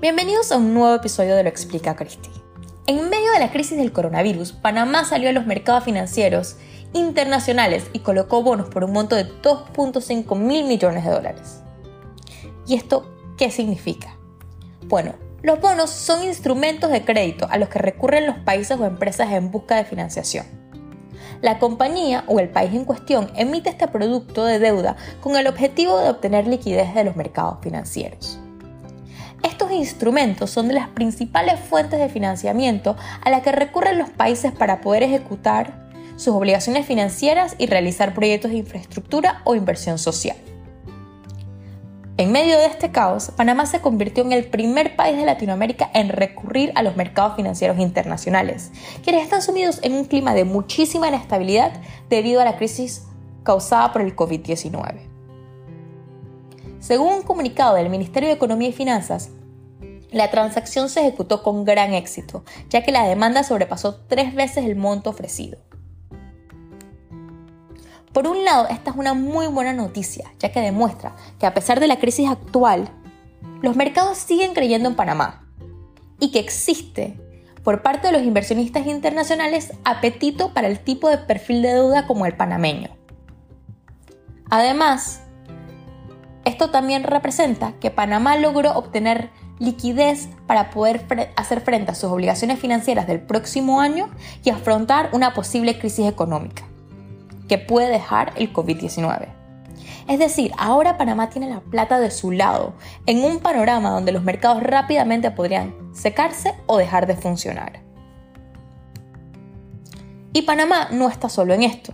Bienvenidos a un nuevo episodio de Lo Explica Cristi. En medio de la crisis del coronavirus, Panamá salió a los mercados financieros internacionales y colocó bonos por un monto de 2.5 mil millones de dólares. ¿Y esto qué significa? Bueno, los bonos son instrumentos de crédito a los que recurren los países o empresas en busca de financiación. La compañía o el país en cuestión emite este producto de deuda con el objetivo de obtener liquidez de los mercados financieros. Instrumentos son de las principales fuentes de financiamiento a las que recurren los países para poder ejecutar sus obligaciones financieras y realizar proyectos de infraestructura o inversión social. En medio de este caos, Panamá se convirtió en el primer país de Latinoamérica en recurrir a los mercados financieros internacionales, quienes están sumidos en un clima de muchísima inestabilidad debido a la crisis causada por el COVID-19. Según un comunicado del Ministerio de Economía y Finanzas, la transacción se ejecutó con gran éxito, ya que la demanda sobrepasó tres veces el monto ofrecido. Por un lado, esta es una muy buena noticia, ya que demuestra que a pesar de la crisis actual, los mercados siguen creyendo en Panamá y que existe, por parte de los inversionistas internacionales, apetito para el tipo de perfil de deuda como el panameño. Además, esto también representa que Panamá logró obtener liquidez para poder hacer frente a sus obligaciones financieras del próximo año y afrontar una posible crisis económica que puede dejar el COVID-19. Es decir, ahora Panamá tiene la plata de su lado, en un panorama donde los mercados rápidamente podrían secarse o dejar de funcionar. Y Panamá no está solo en esto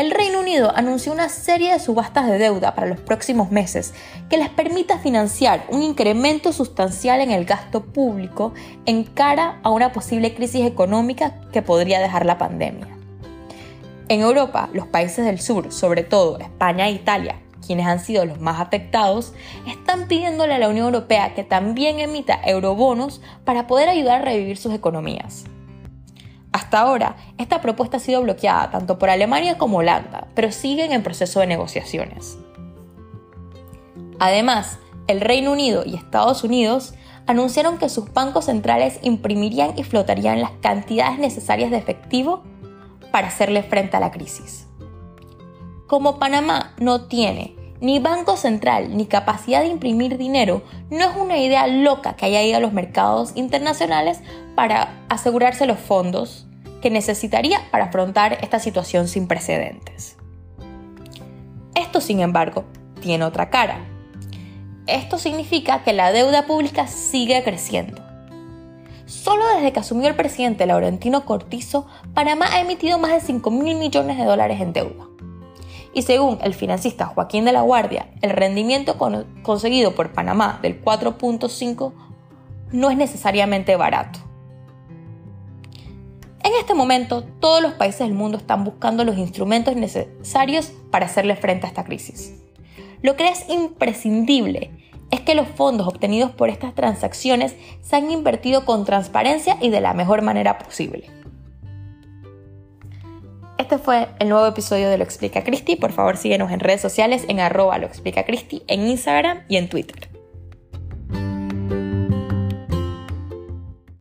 el Reino Unido anunció una serie de subastas de deuda para los próximos meses que les permita financiar un incremento sustancial en el gasto público en cara a una posible crisis económica que podría dejar la pandemia. En Europa, los países del sur, sobre todo España e Italia, quienes han sido los más afectados, están pidiéndole a la Unión Europea que también emita eurobonos para poder ayudar a revivir sus economías. Hasta ahora, esta propuesta ha sido bloqueada tanto por Alemania como Holanda, pero siguen en proceso de negociaciones. Además, el Reino Unido y Estados Unidos anunciaron que sus bancos centrales imprimirían y flotarían las cantidades necesarias de efectivo para hacerle frente a la crisis. Como Panamá no tiene ni banco central ni capacidad de imprimir dinero, no es una idea loca que haya ido a los mercados internacionales para asegurarse los fondos que necesitaría para afrontar esta situación sin precedentes. Esto, sin embargo, tiene otra cara. Esto significa que la deuda pública sigue creciendo. Solo desde que asumió el presidente Laurentino Cortizo, Panamá ha emitido más de 5 mil millones de dólares en deuda. Y según el financista Joaquín de la Guardia, el rendimiento conseguido por Panamá del 4.5 no es necesariamente barato. En este momento, todos los países del mundo están buscando los instrumentos necesarios para hacerle frente a esta crisis. Lo que es imprescindible es que los fondos obtenidos por estas transacciones se han invertido con transparencia y de la mejor manera posible. Este fue el nuevo episodio de Lo Explica Cristi. Por favor, síguenos en redes sociales en arroba lo explica en Instagram y en Twitter.